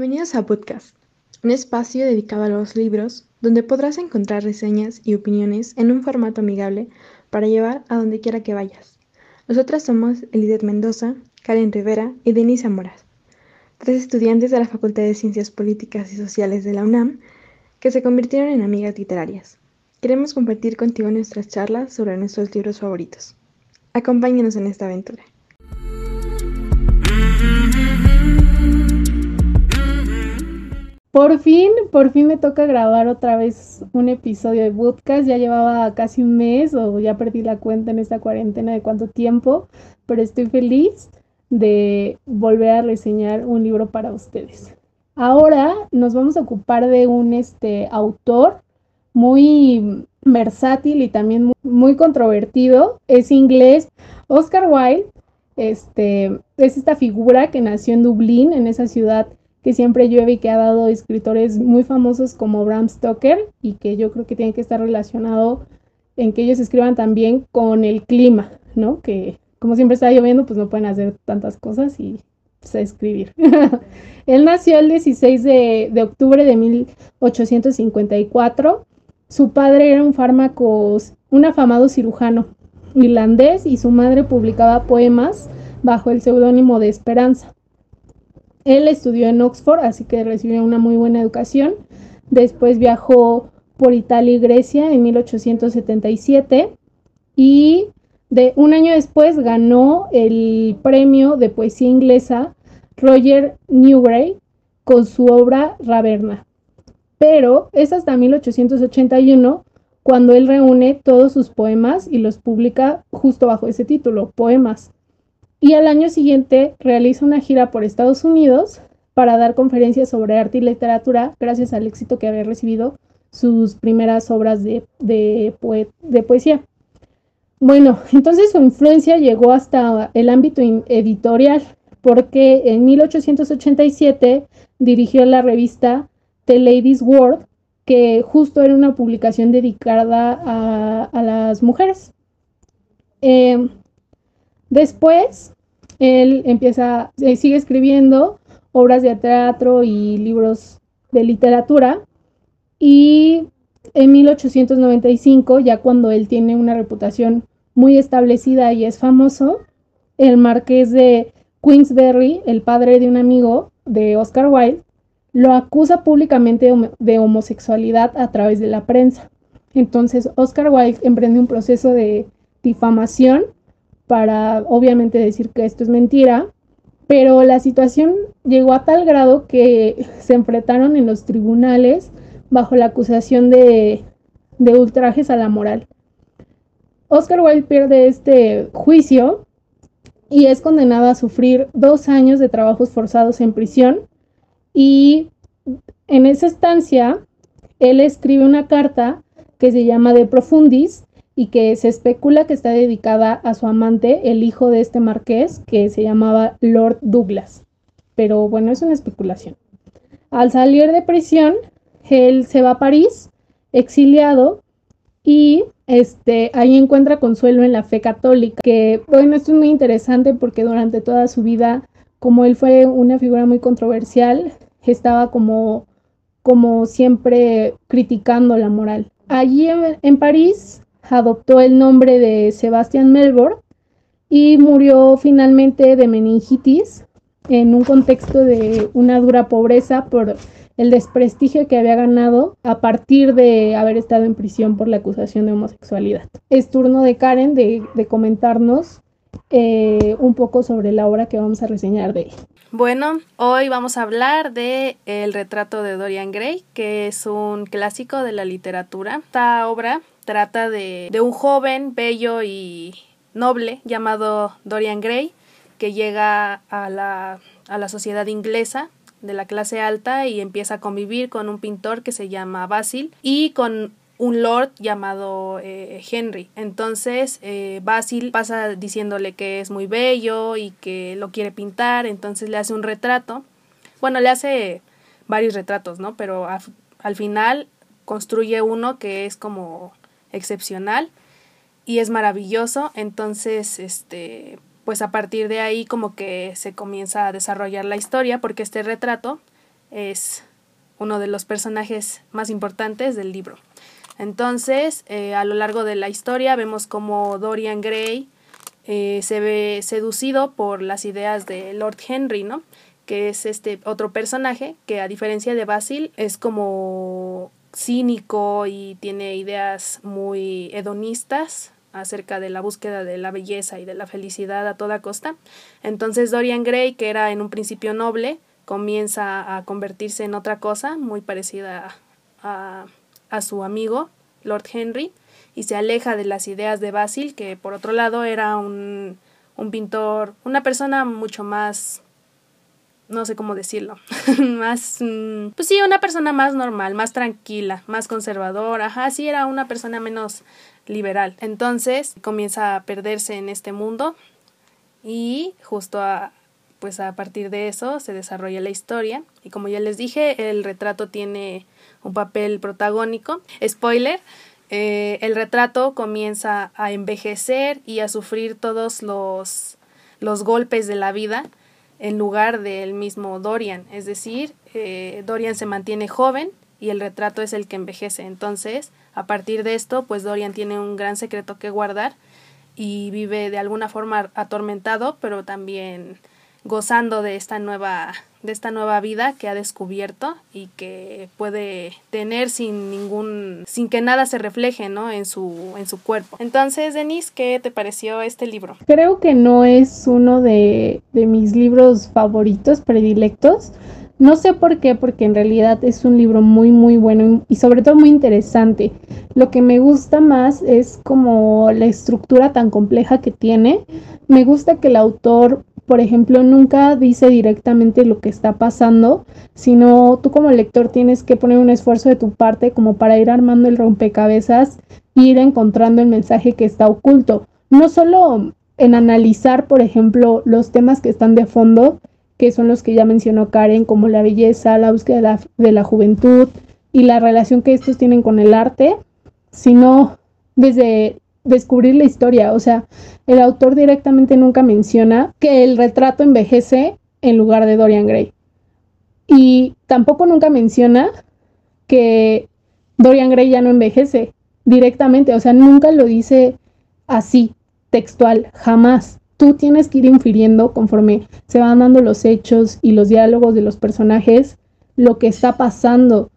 Bienvenidos a Podcast, un espacio dedicado a los libros donde podrás encontrar reseñas y opiniones en un formato amigable para llevar a donde quiera que vayas. Nosotras somos Elidet Mendoza, Karen Rivera y Denise Amoras, tres estudiantes de la Facultad de Ciencias Políticas y Sociales de la UNAM que se convirtieron en amigas literarias. Queremos compartir contigo nuestras charlas sobre nuestros libros favoritos. Acompáñenos en esta aventura. Por fin, por fin me toca grabar otra vez un episodio de Bootcast. Ya llevaba casi un mes o ya perdí la cuenta en esta cuarentena de cuánto tiempo, pero estoy feliz de volver a reseñar un libro para ustedes. Ahora nos vamos a ocupar de un este, autor muy versátil y también muy, muy controvertido. Es inglés. Oscar Wilde este, es esta figura que nació en Dublín, en esa ciudad que siempre llueve y que ha dado escritores muy famosos como Bram Stoker y que yo creo que tiene que estar relacionado en que ellos escriban también con el clima, ¿no? Que como siempre está lloviendo, pues no pueden hacer tantas cosas y pues, escribir. Él nació el 16 de, de, octubre de 1854. Su padre era un fármaco, un afamado cirujano irlandés y su madre publicaba poemas bajo el seudónimo de Esperanza. Él estudió en Oxford, así que recibió una muy buena educación. Después viajó por Italia y Grecia en 1877 y de un año después ganó el premio de poesía inglesa Roger Newgray con su obra Raverna. Pero es hasta 1881 cuando él reúne todos sus poemas y los publica justo bajo ese título, Poemas y al año siguiente realiza una gira por Estados Unidos para dar conferencias sobre arte y literatura gracias al éxito que había recibido sus primeras obras de, de, poesía. Bueno, entonces su influencia llegó hasta el ámbito editorial, porque en 1887 dirigió la revista The Ladies' World, que justo era una publicación dedicada a, las mujeres. Eh, Después, él empieza, eh, sigue escribiendo obras de teatro y libros de literatura. Y en 1895, ya cuando él tiene una reputación muy establecida y es famoso, el marqués de Queensberry, el padre de un amigo de Oscar Wilde, lo acusa públicamente de homosexualidad a través de la prensa. Entonces, Oscar Wilde emprende un proceso de difamación para obviamente decir que esto es mentira, pero la situación llegó a tal grado que se enfrentaron en los tribunales bajo la acusación de, de ultrajes a la moral. Oscar Wilde pierde este juicio y es condenado a sufrir dos años de trabajos forzados en prisión y en esa estancia él escribe una carta que se llama De Profundis y que se especula que está dedicada a su amante, el hijo de este marqués, que se llamaba Lord Douglas. Pero bueno, es una especulación. Al salir de prisión, él se va a París, exiliado, y este, ahí encuentra consuelo en la fe católica, que bueno, esto es muy interesante porque durante toda su vida, como él fue una figura muy controversial, estaba como, como siempre criticando la moral. Allí en, en París adoptó el nombre de Sebastian Melbourne y murió finalmente de meningitis en un contexto de una dura pobreza por el desprestigio que había ganado a partir de haber estado en prisión por la acusación de homosexualidad. Es turno de Karen de, comentarnos eh, un poco sobre la obra que vamos a reseñar de él. Bueno, hoy vamos a hablar de El retrato de Dorian Gray, que es un clásico de la literatura. Esta obra trata de, de un joven bello y noble llamado Dorian Gray que llega a la, a la sociedad inglesa de la clase alta y empieza a convivir con un pintor que se llama Basil y con un lord llamado eh, Henry. Entonces eh, Basil pasa diciéndole que es muy bello y que lo quiere pintar, entonces le hace un retrato. Bueno, le hace varios retratos, ¿no? Pero al final construye uno que es como excepcional y es maravilloso. Entonces, este, pues a partir de ahí como que se comienza a desarrollar la historia porque este retrato es uno de los personajes más importantes del libro. Entonces, eh, a lo largo de la historia vemos como Dorian Gray eh, se ve seducido por las ideas de Lord Henry, ¿no? Que es este otro personaje que a diferencia de Basil es como cínico y tiene ideas muy hedonistas acerca de la búsqueda de la belleza y de la felicidad a toda costa. Entonces Dorian Gray, que era en un principio noble, comienza a convertirse en otra cosa muy parecida a a su amigo, Lord Henry, y se aleja de las ideas de Basil, que por otro lado era un, un pintor, una persona mucho más no sé cómo decirlo, más, mm, pues sí, una persona más normal, más tranquila, más conservadora, ajá, sí era una persona menos liberal. Entonces comienza a perderse en este mundo y justo a, pues a partir de eso se desarrolla la historia y como ya les dije, el retrato tiene un papel protagónico. Spoiler, eh, el retrato comienza a envejecer y a sufrir todos los, los golpes de la vida en lugar del mismo Dorian. Es decir, eh, Dorian se mantiene joven y el retrato es el que envejece. Entonces, a partir de esto, pues Dorian tiene un gran secreto que guardar y vive de alguna forma atormentado, pero también gozando de esta nueva de esta nueva vida que ha descubierto y que puede tener sin ningún sin que nada se refleje ¿no? en su en su cuerpo entonces Denise qué te pareció este libro creo que no es uno de, de mis libros favoritos predilectos no sé por qué, porque en realidad es un libro muy, muy bueno y sobre todo muy interesante. Lo que me gusta más es como la estructura tan compleja que tiene. Me gusta que el autor por ejemplo, nunca dice directamente lo que está pasando, sino tú como lector tienes que poner un esfuerzo de tu parte como para ir armando el rompecabezas e ir encontrando el mensaje que está oculto. No solo en analizar, por ejemplo, los temas que están de fondo, que son los que ya mencionó Karen, como la belleza, la búsqueda de la, de la juventud y la relación que estos tienen con el arte, sino desde descubrir la historia. O sea, el autor directamente nunca menciona que el retrato envejece en lugar de Dorian Gray. Y tampoco nunca menciona que Dorian Gray ya no envejece directamente. O sea, nunca lo dice así, textual, jamás. Tú tienes que ir infiriendo conforme se van dando los hechos y los diálogos de los personajes, lo que está pasando.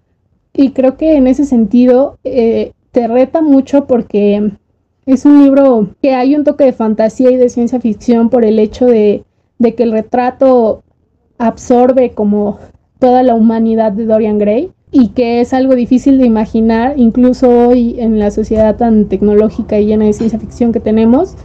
Y creo que en ese sentido eh, te reta mucho porque es un libro que hay un toque de fantasía y de ciencia ficción por el hecho de, que el retrato absorbe como toda la humanidad de Dorian Gray y que es algo difícil de imaginar incluso hoy en la sociedad tan tecnológica y llena de ciencia ficción que tenemos,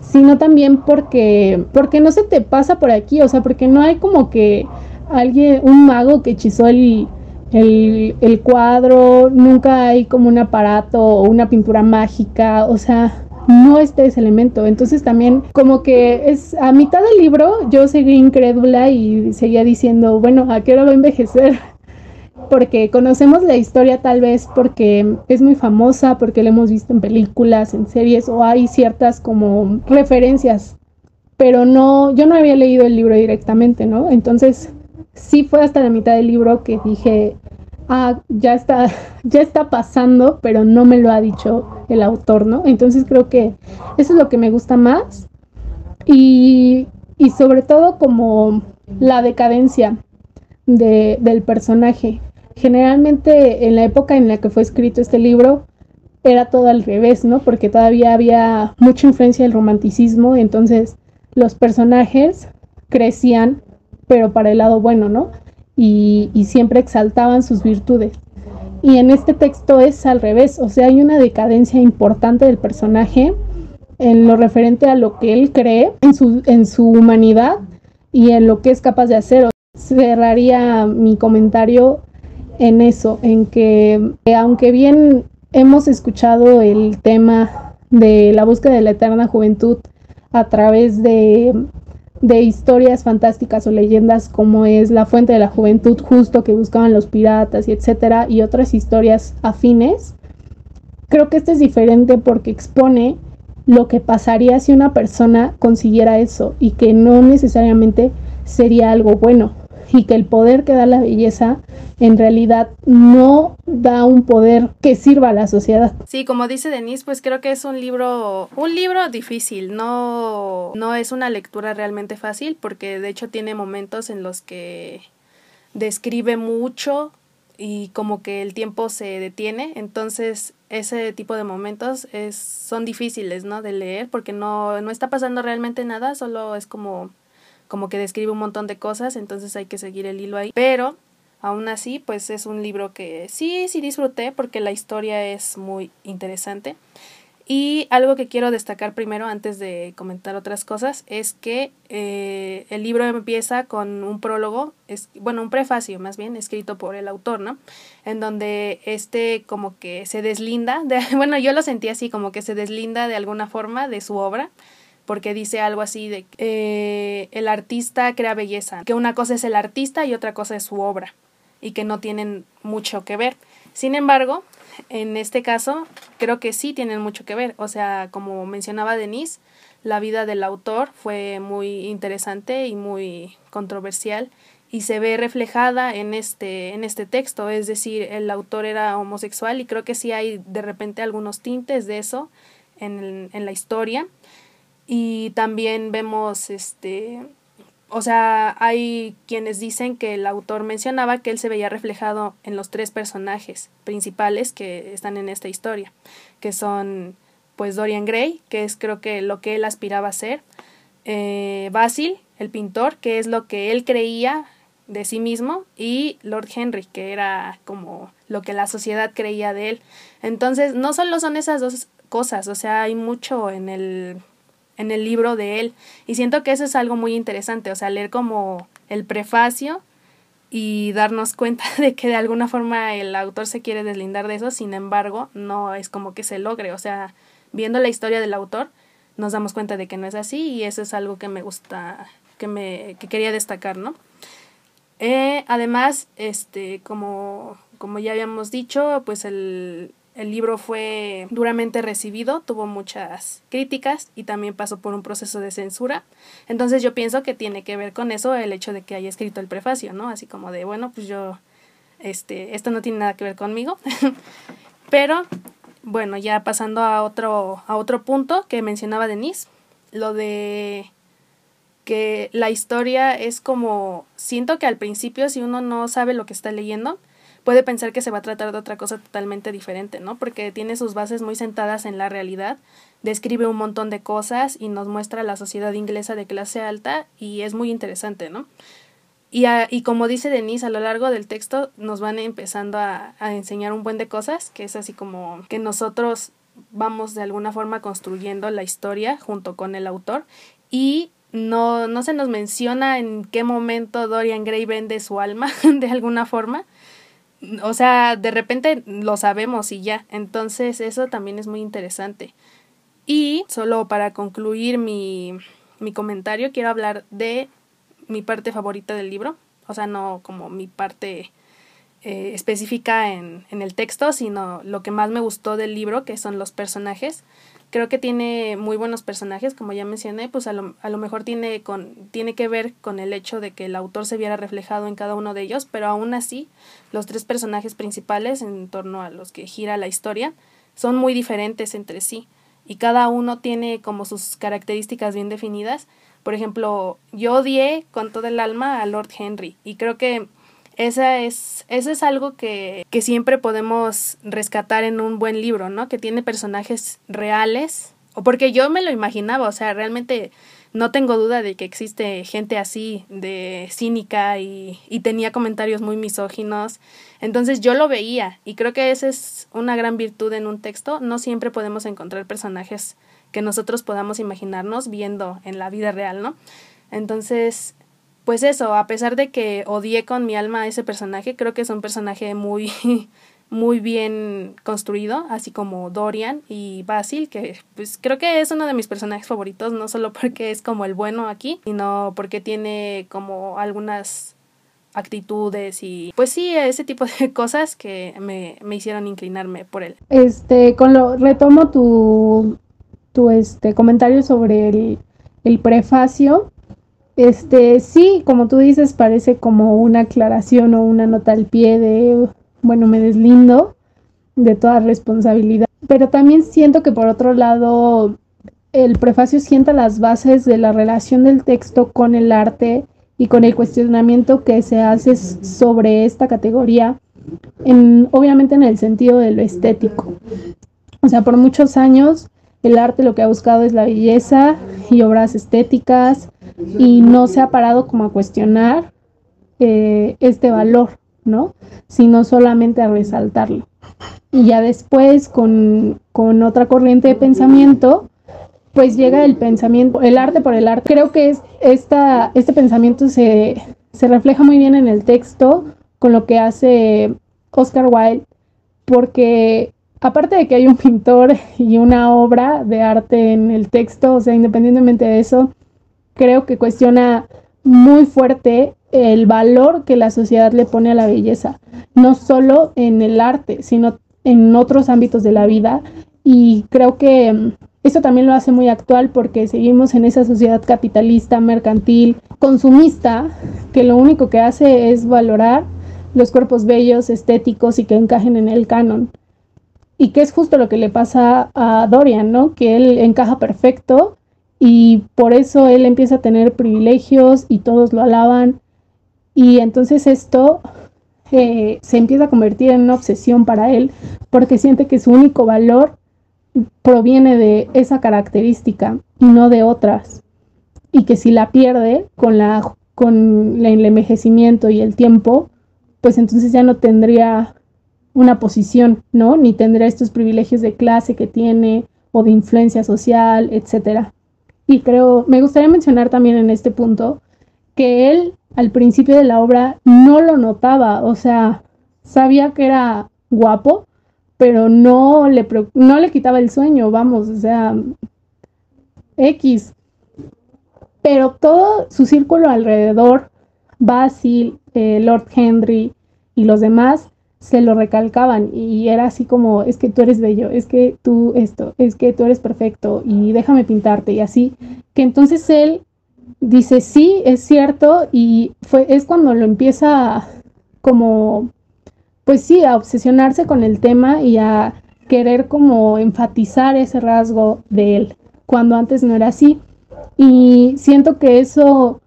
sino también porque, porque no se te pasa por aquí, o sea, porque no hay como que alguien, un mago que hechizó el, el, cuadro, nunca hay como un aparato o una pintura mágica, o sea, no está ese elemento. Entonces también como que es a mitad del libro yo seguí incrédula y seguía diciendo, bueno, ¿a qué hora va a envejecer? Porque conocemos la historia tal vez porque es muy famosa, porque la hemos visto en películas, en series o hay ciertas como referencias. Pero no, yo no había leído el libro directamente, ¿no? Entonces sí fue hasta la mitad del libro que dije, ah, ya está, ya está pasando, pero no me lo ha dicho el autor, ¿no? Entonces creo que eso es lo que me gusta más. Y, y sobre todo como la decadencia de, del personaje. Generalmente en la época en la que fue escrito este libro era todo al revés, ¿no? Porque todavía había mucha influencia del romanticismo, entonces los personajes crecían pero para el lado bueno, ¿no? Y, siempre exaltaban sus virtudes. Y en este texto es al revés, o sea, hay una decadencia importante del personaje en lo referente a lo que él cree, en su, en su humanidad y en lo que es capaz de hacer. Cerraría mi comentario en eso, en que aunque bien hemos escuchado el tema de la búsqueda de la eterna juventud a través de de historias fantásticas o leyendas como es La Fuente de la Juventud justo que buscaban los piratas y etcétera y otras historias afines. Creo que este es diferente porque expone lo que pasaría si una persona consiguiera eso y que no necesariamente sería algo bueno. Y que el poder que da la belleza en realidad no da un poder que sirva a la sociedad. Sí, como dice Denise, pues creo que es un libro, un libro difícil, no, no es una lectura realmente fácil, porque de hecho tiene momentos en los que describe mucho y como que el tiempo se detiene, entonces ese tipo de momentos es, son difíciles, ¿no? De leer porque no, no está pasando realmente nada, solo es como, como que describe un montón de cosas, entonces hay que seguir el hilo ahí. Pero aún así, pues es un libro que sí, sí disfruté porque la historia es muy interesante. Y algo que quiero destacar primero antes de comentar otras cosas es que eh, el libro empieza con un prólogo, es, bueno, un prefacio más bien, escrito por el autor, ¿no? En donde este como que se deslinda, de, bueno, yo lo sentí así, como que se deslinda de alguna forma de su obra, porque dice algo así de eh, el artista crea belleza, que una cosa es el artista y otra cosa es su obra, y que no tienen mucho que ver. Sin embargo, en este caso creo que sí tienen mucho que ver. O sea, como mencionaba Denise, la vida del autor fue muy interesante y muy controversial y se ve reflejada en este, en este texto. Es decir, el autor era homosexual y creo que sí hay de repente algunos tintes de eso en, en la historia. Y también vemos este o sea, hay quienes dicen que el autor mencionaba que él se veía reflejado en los tres personajes principales que están en esta historia, que son pues Dorian Gray, que es creo que lo que él aspiraba a ser, eh, Basil, el pintor, que es lo que él creía de sí mismo, y Lord Henry, que era como lo que la sociedad creía de él. Entonces, no solo son esas dos cosas, o sea, hay mucho en el en el libro de él. Y siento que eso es algo muy interesante, o sea, leer como el prefacio y darnos cuenta de que de alguna forma el autor se quiere deslindar de eso, sin embargo, no es como que se logre, o sea, viendo la historia del autor, nos damos cuenta de que no es así y eso es algo que me gusta, que me que quería destacar, ¿no? Eh, además, este, como, como ya habíamos dicho, pues el, el libro fue duramente recibido, tuvo muchas críticas y también pasó por un proceso de censura. Entonces yo pienso que tiene que ver con eso el hecho de que haya escrito el prefacio, ¿no? Así como de, bueno, pues yo, este, esto no tiene nada que ver conmigo. Pero, bueno, ya pasando a otro, a otro punto que mencionaba Denise, lo de que la historia es como, siento que al principio si uno no sabe lo que está leyendo, puede pensar que se va a tratar de otra cosa totalmente diferente, ¿no? Porque tiene sus bases muy sentadas en la realidad, describe un montón de cosas y nos muestra la sociedad inglesa de clase alta y es muy interesante, ¿no? Y, y como dice Denise, a lo largo del texto nos van empezando a, a enseñar un buen de cosas, que es así como que nosotros vamos de alguna forma construyendo la historia junto con el autor y no, no se nos menciona en qué momento Dorian Gray vende su alma de alguna forma, o sea, de repente lo sabemos y ya. Entonces eso también es muy interesante. Y solo para concluir mi, mi comentario, quiero hablar de mi parte favorita del libro. O sea, no como mi parte eh, específica en, en el texto, sino lo que más me gustó del libro, que son los personajes creo que tiene muy buenos personajes, como ya mencioné, pues a lo, a lo mejor tiene, con, tiene que ver con el hecho de que el autor se viera reflejado en cada uno de ellos, pero aún así los tres personajes principales en torno a los que gira la historia son muy diferentes entre sí y cada uno tiene como sus características bien definidas. Por ejemplo, yo odié con todo el alma a Lord Henry y creo que esa es, eso es algo que, que siempre podemos rescatar en un buen libro, ¿no? Que tiene personajes reales, o porque yo me lo imaginaba, o sea, realmente no tengo duda de que existe gente así, de cínica y, y, tenía comentarios muy misóginos. Entonces yo lo veía y creo que esa es una gran virtud en un texto. No siempre podemos encontrar personajes que nosotros podamos imaginarnos viendo en la vida real, ¿no? Entonces pues eso, a pesar de que odié con mi alma a ese personaje, creo que es un personaje muy, muy bien construido, así como Dorian y Basil, que pues creo que es uno de mis personajes favoritos, no solo porque es como el bueno aquí, sino porque tiene como algunas actitudes y pues sí, ese tipo de cosas que me, me hicieron inclinarme por él. Este, con lo, retomo tu, tu este comentario sobre el, el prefacio Este, sí, como tú dices, parece como una aclaración o una nota al pie de, bueno, me deslindo de toda responsabilidad. Pero también siento que por otro lado, el prefacio sienta las bases de la relación del texto con el arte y con el cuestionamiento que se hace sobre esta categoría, en, obviamente en el sentido de lo estético. O sea, por muchos años el arte lo que ha buscado es la belleza y obras estéticas y no se ha parado como a cuestionar eh, este valor, ¿no? Sino solamente a resaltarlo. Y ya después, con, con otra corriente de pensamiento, pues llega el pensamiento, el arte por el arte. Creo que es esta, este pensamiento se, se refleja muy bien en el texto con lo que hace Oscar Wilde, porque aparte de que hay un pintor y una obra de arte en el texto, o sea, independientemente de eso, creo que cuestiona muy fuerte el valor que la sociedad le pone a la belleza, no solo en el arte, sino en otros ámbitos de la vida. Y creo que mm, esto también lo hace muy actual porque seguimos en esa sociedad capitalista, mercantil, consumista, que lo único que hace es valorar los cuerpos bellos, estéticos y que encajen en el canon. Y que es justo lo que le pasa a Dorian, ¿no? Que él encaja perfecto y por eso él empieza a tener privilegios y todos lo alaban. Y entonces esto eh, se empieza a convertir en una obsesión para él porque siente que su único valor proviene de esa característica y no de otras. Y que si la pierde con, la, con el envejecimiento y el tiempo, pues entonces ya no tendría una posición, ¿no? Ni tendría estos privilegios de clase que tiene o de influencia social, etcétera. Y creo, me gustaría mencionar también en este punto que él al principio de la obra no lo notaba, o sea, sabía que era guapo, pero no le, no le quitaba el sueño, vamos, o sea, X. Pero todo su círculo alrededor, Basil, eh, Lord Henry y los demás, se lo recalcaban y era así como, es que tú eres bello, es que tú esto, es que tú eres perfecto y déjame pintarte y así, que entonces él dice, sí, es cierto y fue, es cuando lo empieza como, pues sí, a obsesionarse con el tema y a querer como enfatizar ese rasgo de él, cuando antes no era así. Y siento que eso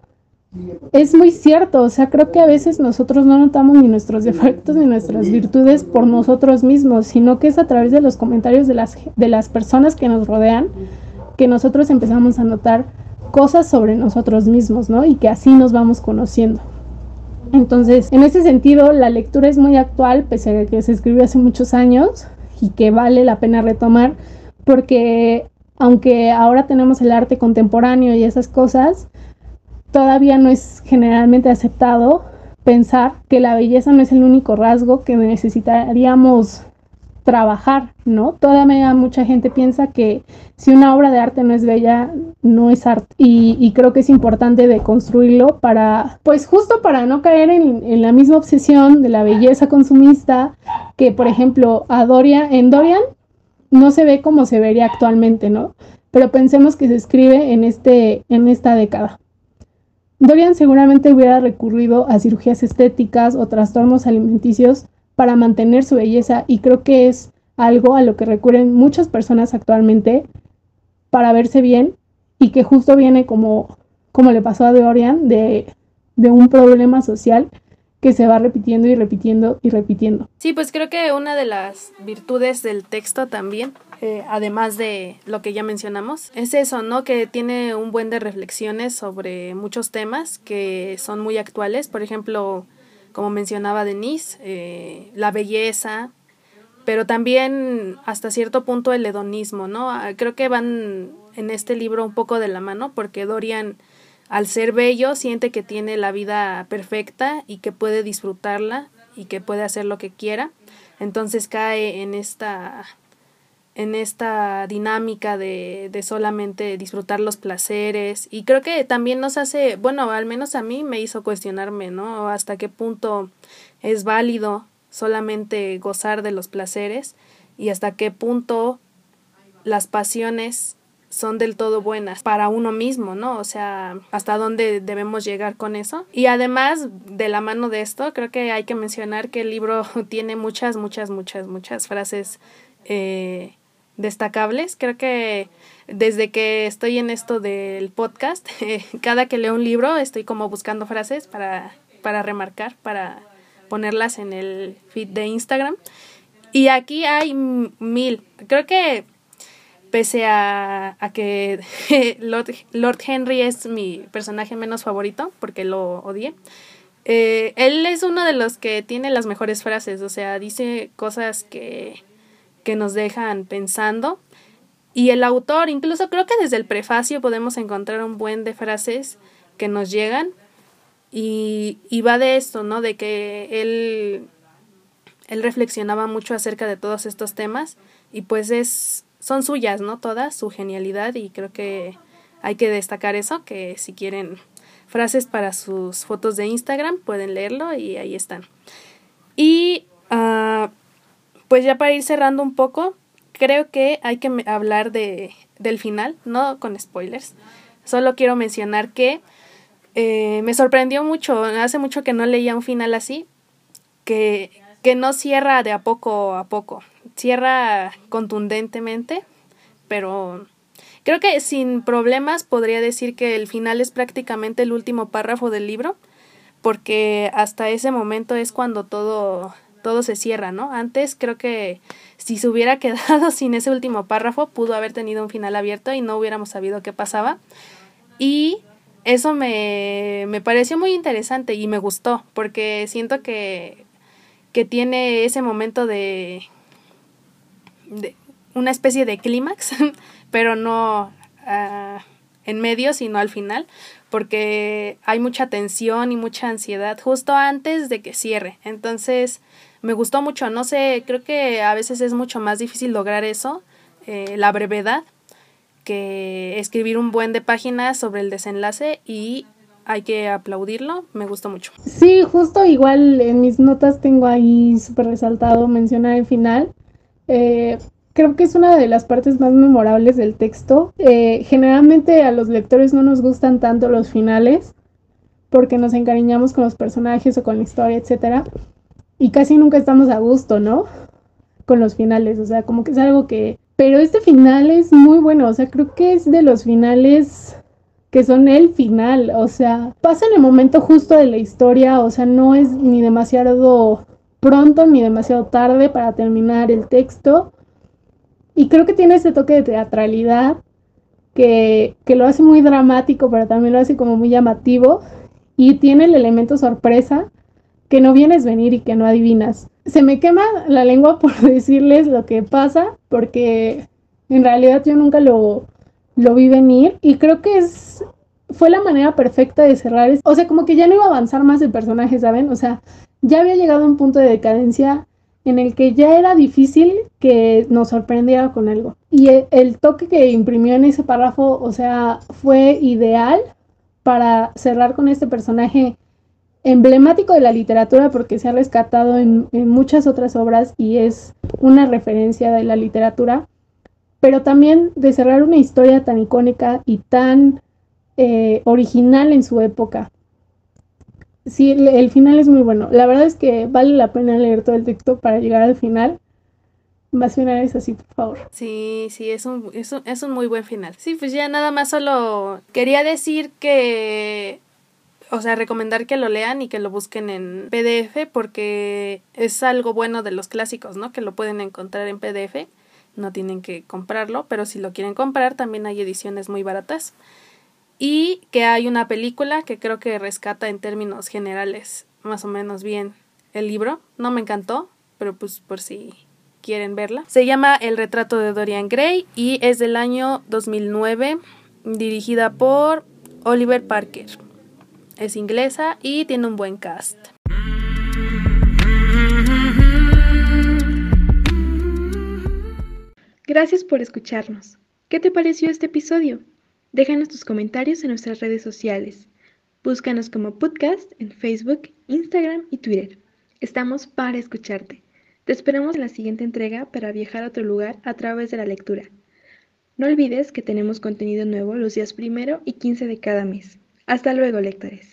es muy cierto, o sea, creo que a veces nosotros no notamos ni nuestros defectos ni nuestras virtudes por nosotros mismos, sino que es a través de los comentarios de las, de las personas que nos rodean que nosotros empezamos a notar cosas sobre nosotros mismos, ¿no? Y que así nos vamos conociendo. Entonces, en ese sentido, la lectura es muy actual, pese a que se escribió hace muchos años y que vale la pena retomar, porque aunque ahora tenemos el arte contemporáneo y esas cosas, todavía no es generalmente aceptado pensar que la belleza no es el único rasgo que necesitaríamos trabajar, ¿no? Todavía mucha gente piensa que si una obra de arte no es bella, no es arte. Y, creo que es importante deconstruirlo para, pues justo para no caer en, en, la misma obsesión de la belleza consumista que, por ejemplo, a Dorian, en Dorian no se ve como se vería actualmente, ¿no? Pero pensemos que se escribe en, este, en esta década. Dorian seguramente hubiera recurrido a cirugías estéticas o trastornos alimenticios para mantener su belleza y creo que es algo a lo que recurren muchas personas actualmente para verse bien y que justo viene como, como le pasó a Dorian de, de un problema social que se va repitiendo y repitiendo y repitiendo. Sí, pues creo que una de las virtudes del texto también eh, además de lo que ya mencionamos, es eso, ¿no? Que tiene un buen de reflexiones sobre muchos temas que son muy actuales, por ejemplo, como mencionaba Denise, eh, la belleza, pero también hasta cierto punto el hedonismo, ¿no? Ah, creo que van en este libro un poco de la mano porque Dorian, al ser bello, siente que tiene la vida perfecta y que puede disfrutarla y que puede hacer lo que quiera. Entonces cae en esta en esta dinámica de, de, solamente disfrutar los placeres y creo que también nos hace, bueno, al menos a mí me hizo cuestionarme, ¿no? Hasta qué punto es válido solamente gozar de los placeres y hasta qué punto las pasiones son del todo buenas para uno mismo, ¿no? O sea, hasta dónde debemos llegar con eso. Y además, de la mano de esto, creo que hay que mencionar que el libro tiene muchas, muchas, muchas, muchas frases eh, destacables. Creo que desde que estoy en esto del podcast, cada que leo un libro estoy como buscando frases para, para remarcar, para ponerlas en el feed de Instagram. Y aquí hay mil. Creo que pese a, a que Lord, Henry es mi personaje menos favorito, porque lo odié, eh, él es uno de los que tiene las mejores frases, o sea, dice cosas que, que nos dejan pensando. Y el autor, incluso creo que desde el prefacio podemos encontrar un buen de frases que nos llegan. Y, y va de esto, ¿no? De que él, él reflexionaba mucho acerca de todos estos temas. Y pues es, son suyas, ¿no? Todas, su genialidad. Y creo que hay que destacar eso, que si quieren frases para sus fotos de Instagram, pueden leerlo y ahí están. Y uh, pues ya para ir cerrando un poco, creo que hay que hablar de, del final, no con spoilers. Solo quiero mencionar que eh, me sorprendió mucho, hace mucho que no leía un final así, que, que no cierra de a poco a poco, cierra contundentemente, pero creo que sin problemas podría decir que el final es prácticamente el último párrafo del libro, porque hasta ese momento es cuando todo todo se cierra, ¿no? Antes creo que si se hubiera quedado sin ese último párrafo, pudo haber tenido un final abierto y no hubiéramos sabido qué pasaba. Y eso me, me pareció muy interesante y me gustó, porque siento que, que tiene ese momento de, de una especie de clímax, pero no uh, en medio, sino al final, porque hay mucha tensión y mucha ansiedad justo antes de que cierre. Entonces, me gustó mucho. No sé, creo que a veces es mucho más difícil lograr eso, eh, la brevedad, que escribir un buen de páginas sobre el desenlace y hay que aplaudirlo, me gustó mucho. Sí, justo igual en mis notas tengo ahí súper resaltado mencionar el final. Eh, creo que es una de las partes más memorables del texto. Eh, generalmente a los lectores no nos gustan tanto los finales porque nos encariñamos con los personajes o con la historia, etcétera y casi nunca estamos a gusto, ¿no? Con los finales, o sea, como que es algo que... Pero este final es muy bueno, o sea, creo que es de los finales que son el final, o sea, pasa en el momento justo de la historia, o sea, no es ni demasiado pronto ni demasiado tarde para terminar el texto. Y creo que tiene ese toque de teatralidad que, que lo hace muy dramático, pero también lo hace como muy llamativo. Y tiene el elemento sorpresa que no vienes venir y que no adivinas. Se me quema la lengua por decirles lo que pasa, porque en realidad yo nunca lo, lo vi venir y creo que es fue la manera perfecta de cerrar. O sea, como que ya no iba a avanzar más el personaje, ¿saben? O sea, ya había llegado a un punto de decadencia en el que ya era difícil que nos sorprendiera con algo. Y el, el toque que imprimió en ese párrafo, o sea, fue ideal para cerrar con este personaje emblemático de la literatura porque se ha rescatado en, muchas otras obras y es una referencia de la literatura, pero también de cerrar una historia tan icónica y tan eh, original en su época. Sí, el, final es muy bueno. La verdad es que vale la pena leer todo el texto para llegar al final. Eso así, por favor. Sí, sí, es un, es, un, es un muy buen final. Sí, pues ya nada más solo quería decir que o sea, recomendar que lo lean y que lo busquen en PDF porque es algo bueno de los clásicos, ¿no? Que lo pueden encontrar en PDF, no tienen que comprarlo, pero si lo quieren comprar también hay ediciones muy baratas. Y que hay una película que creo que rescata en términos generales más o menos bien el libro. No me encantó, pero pues por si quieren verla. Se llama El retrato de Dorian Gray y es del año 2009, dirigida por Oliver Parker. Es inglesa y tiene un buen cast. Gracias por escucharnos. ¿Qué te pareció este episodio? Déjanos tus comentarios en nuestras redes sociales. Búscanos como podcast en Facebook, Instagram y Twitter. Estamos para escucharte. Te esperamos en la siguiente entrega para viajar a otro lugar a través de la lectura. No olvides que tenemos contenido nuevo los días primero y 15 de cada mes. Hasta luego, lectores.